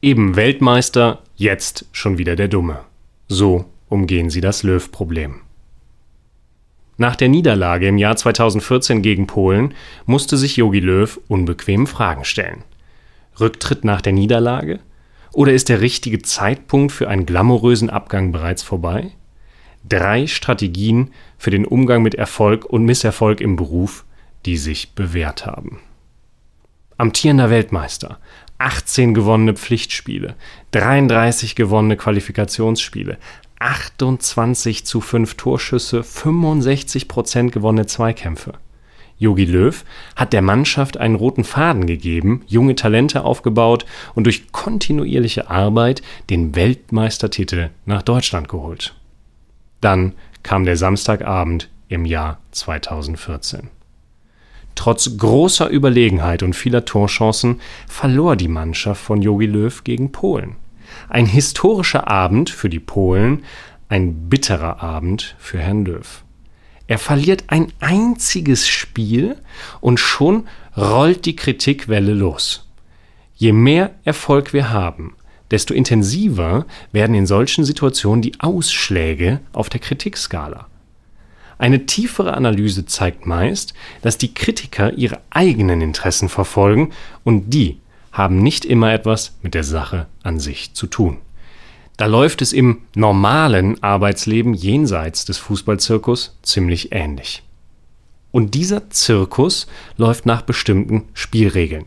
Eben Weltmeister, jetzt schon wieder der Dumme. So umgehen sie das Löw-Problem. Nach der Niederlage im Jahr 2014 gegen Polen musste sich Jogi Löw unbequeme Fragen stellen. Rücktritt nach der Niederlage? Oder ist der richtige Zeitpunkt für einen glamourösen Abgang bereits vorbei? Drei Strategien für den Umgang mit Erfolg und Misserfolg im Beruf, die sich bewährt haben. Amtierender Weltmeister, 18 gewonnene Pflichtspiele, 33 gewonnene Qualifikationsspiele, 28 zu 5 Torschüsse, 65 Prozent gewonnene Zweikämpfe. Jogi Löw hat der Mannschaft einen roten Faden gegeben, junge Talente aufgebaut und durch kontinuierliche Arbeit den Weltmeistertitel nach Deutschland geholt. Dann kam der Samstagabend im Jahr 2014. Trotz großer Überlegenheit und vieler Torchancen verlor die Mannschaft von Jogi Löw gegen Polen. Ein historischer Abend für die Polen, ein bitterer Abend für Herrn Löw. Er verliert ein einziges Spiel und schon rollt die Kritikwelle los. Je mehr Erfolg wir haben, desto intensiver werden in solchen Situationen die Ausschläge auf der Kritikskala. Eine tiefere Analyse zeigt meist, dass die Kritiker ihre eigenen Interessen verfolgen und die haben nicht immer etwas mit der Sache an sich zu tun. Da läuft es im normalen Arbeitsleben jenseits des Fußballzirkus ziemlich ähnlich. Und dieser Zirkus läuft nach bestimmten Spielregeln.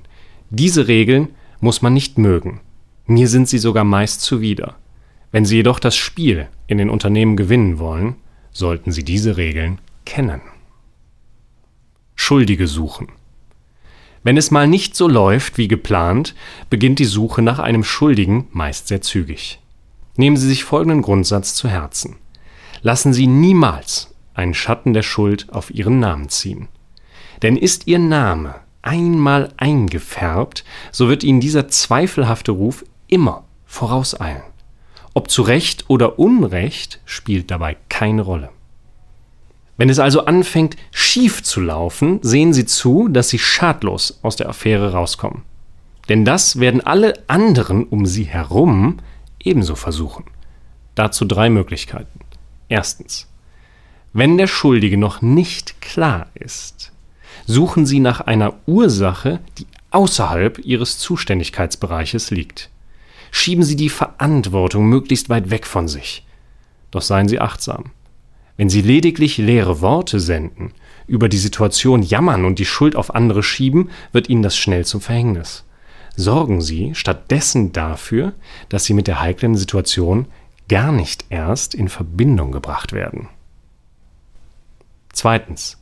Diese Regeln muss man nicht mögen. Mir sind sie sogar meist zuwider. Wenn Sie jedoch das Spiel in den Unternehmen gewinnen wollen, sollten Sie diese Regeln kennen. Schuldige suchen. Wenn es mal nicht so läuft wie geplant, beginnt die Suche nach einem Schuldigen meist sehr zügig. Nehmen Sie sich folgenden Grundsatz zu Herzen. Lassen Sie niemals einen Schatten der Schuld auf Ihren Namen ziehen. Denn ist Ihr Name einmal eingefärbt, so wird Ihnen dieser zweifelhafte Ruf immer vorauseilen. Ob zu Recht oder Unrecht spielt dabei keine Rolle. Wenn es also anfängt schief zu laufen, sehen Sie zu, dass Sie schadlos aus der Affäre rauskommen. Denn das werden alle anderen um Sie herum ebenso versuchen. Dazu drei Möglichkeiten. Erstens. Wenn der Schuldige noch nicht klar ist, suchen Sie nach einer Ursache, die außerhalb Ihres Zuständigkeitsbereiches liegt schieben Sie die Verantwortung möglichst weit weg von sich. Doch seien Sie achtsam. Wenn Sie lediglich leere Worte senden, über die Situation jammern und die Schuld auf andere schieben, wird Ihnen das schnell zum Verhängnis. Sorgen Sie stattdessen dafür, dass Sie mit der heiklen Situation gar nicht erst in Verbindung gebracht werden. Zweitens.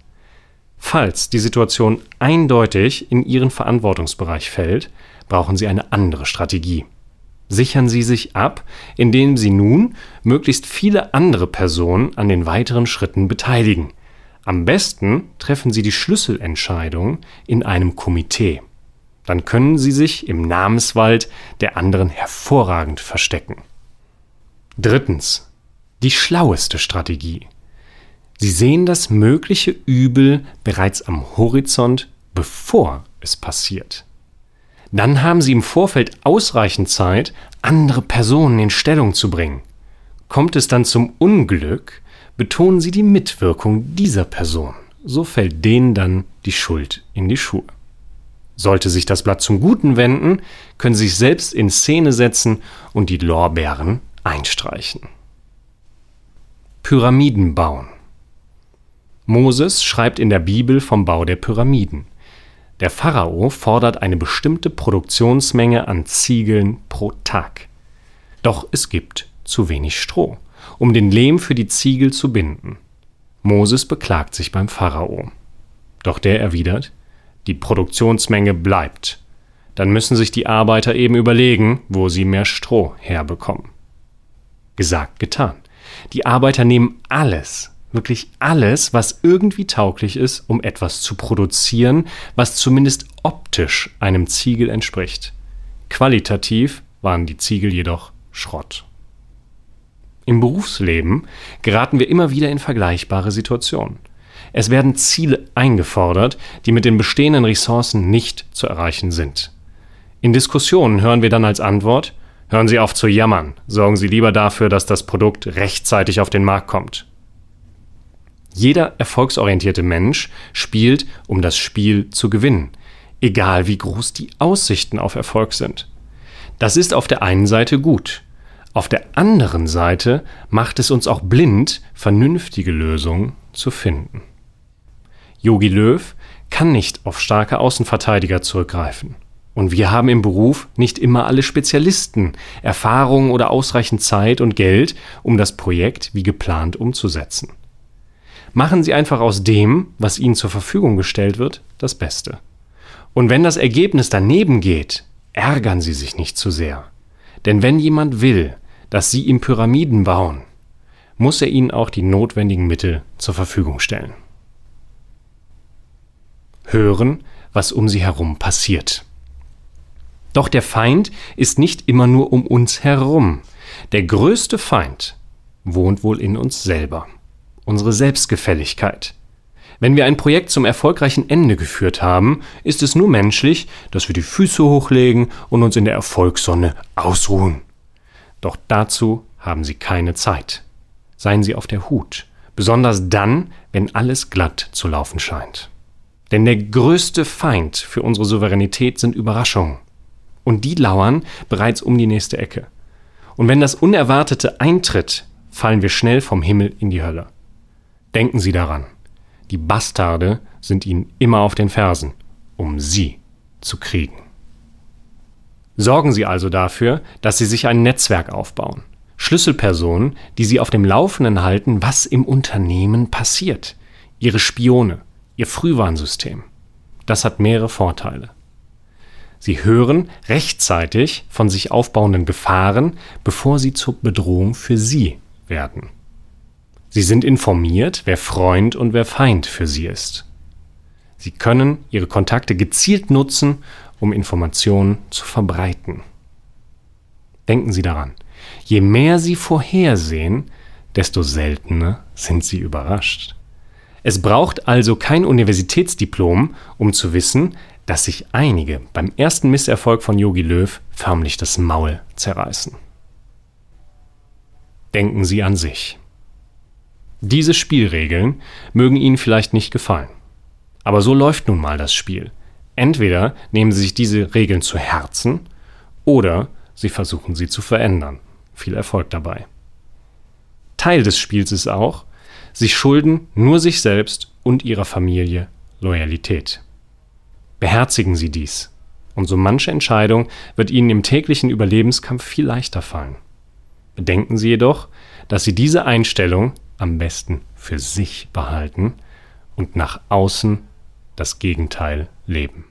Falls die Situation eindeutig in Ihren Verantwortungsbereich fällt, brauchen Sie eine andere Strategie sichern sie sich ab, indem sie nun möglichst viele andere Personen an den weiteren Schritten beteiligen. Am besten treffen sie die Schlüsselentscheidung in einem Komitee. Dann können sie sich im Namenswald der anderen hervorragend verstecken. Drittens. Die schlaueste Strategie. Sie sehen das mögliche Übel bereits am Horizont, bevor es passiert dann haben Sie im Vorfeld ausreichend Zeit, andere Personen in Stellung zu bringen. Kommt es dann zum Unglück, betonen Sie die Mitwirkung dieser Person. So fällt denen dann die Schuld in die Schuhe. Sollte sich das Blatt zum Guten wenden, können Sie sich selbst in Szene setzen und die Lorbeeren einstreichen. Pyramiden bauen. Moses schreibt in der Bibel vom Bau der Pyramiden. Der Pharao fordert eine bestimmte Produktionsmenge an Ziegeln pro Tag. Doch es gibt zu wenig Stroh, um den Lehm für die Ziegel zu binden. Moses beklagt sich beim Pharao. Doch der erwidert, die Produktionsmenge bleibt. Dann müssen sich die Arbeiter eben überlegen, wo sie mehr Stroh herbekommen. Gesagt, getan. Die Arbeiter nehmen alles, wirklich alles, was irgendwie tauglich ist, um etwas zu produzieren, was zumindest optisch einem Ziegel entspricht. Qualitativ waren die Ziegel jedoch Schrott. Im Berufsleben geraten wir immer wieder in vergleichbare Situationen. Es werden Ziele eingefordert, die mit den bestehenden Ressourcen nicht zu erreichen sind. In Diskussionen hören wir dann als Antwort, Hören Sie auf zu jammern, sorgen Sie lieber dafür, dass das Produkt rechtzeitig auf den Markt kommt. Jeder erfolgsorientierte Mensch spielt, um das Spiel zu gewinnen, egal wie groß die Aussichten auf Erfolg sind. Das ist auf der einen Seite gut. Auf der anderen Seite macht es uns auch blind, vernünftige Lösungen zu finden. Yogi Löw kann nicht auf starke Außenverteidiger zurückgreifen. Und wir haben im Beruf nicht immer alle Spezialisten, Erfahrung oder ausreichend Zeit und Geld, um das Projekt wie geplant umzusetzen. Machen Sie einfach aus dem, was Ihnen zur Verfügung gestellt wird, das Beste. Und wenn das Ergebnis daneben geht, ärgern Sie sich nicht zu sehr. Denn wenn jemand will, dass Sie ihm Pyramiden bauen, muss er Ihnen auch die notwendigen Mittel zur Verfügung stellen. Hören, was um Sie herum passiert. Doch der Feind ist nicht immer nur um uns herum. Der größte Feind wohnt wohl in uns selber. Unsere Selbstgefälligkeit. Wenn wir ein Projekt zum erfolgreichen Ende geführt haben, ist es nur menschlich, dass wir die Füße hochlegen und uns in der Erfolgssonne ausruhen. Doch dazu haben Sie keine Zeit. Seien Sie auf der Hut, besonders dann, wenn alles glatt zu laufen scheint. Denn der größte Feind für unsere Souveränität sind Überraschungen und die lauern bereits um die nächste Ecke. Und wenn das Unerwartete eintritt, fallen wir schnell vom Himmel in die Hölle. Denken Sie daran, die Bastarde sind Ihnen immer auf den Fersen, um Sie zu kriegen. Sorgen Sie also dafür, dass Sie sich ein Netzwerk aufbauen. Schlüsselpersonen, die Sie auf dem Laufenden halten, was im Unternehmen passiert. Ihre Spione, Ihr Frühwarnsystem. Das hat mehrere Vorteile. Sie hören rechtzeitig von sich aufbauenden Gefahren, bevor sie zur Bedrohung für Sie werden. Sie sind informiert, wer Freund und wer Feind für Sie ist. Sie können Ihre Kontakte gezielt nutzen, um Informationen zu verbreiten. Denken Sie daran, je mehr Sie vorhersehen, desto seltener sind Sie überrascht. Es braucht also kein Universitätsdiplom, um zu wissen, dass sich einige beim ersten Misserfolg von Yogi Löw förmlich das Maul zerreißen. Denken Sie an sich. Diese Spielregeln mögen Ihnen vielleicht nicht gefallen. Aber so läuft nun mal das Spiel. Entweder nehmen Sie sich diese Regeln zu Herzen oder Sie versuchen sie zu verändern. Viel Erfolg dabei. Teil des Spiels ist auch, Sie schulden nur sich selbst und Ihrer Familie Loyalität. Beherzigen Sie dies, und so manche Entscheidung wird Ihnen im täglichen Überlebenskampf viel leichter fallen. Bedenken Sie jedoch, dass Sie diese Einstellung am besten für sich behalten und nach außen das Gegenteil leben.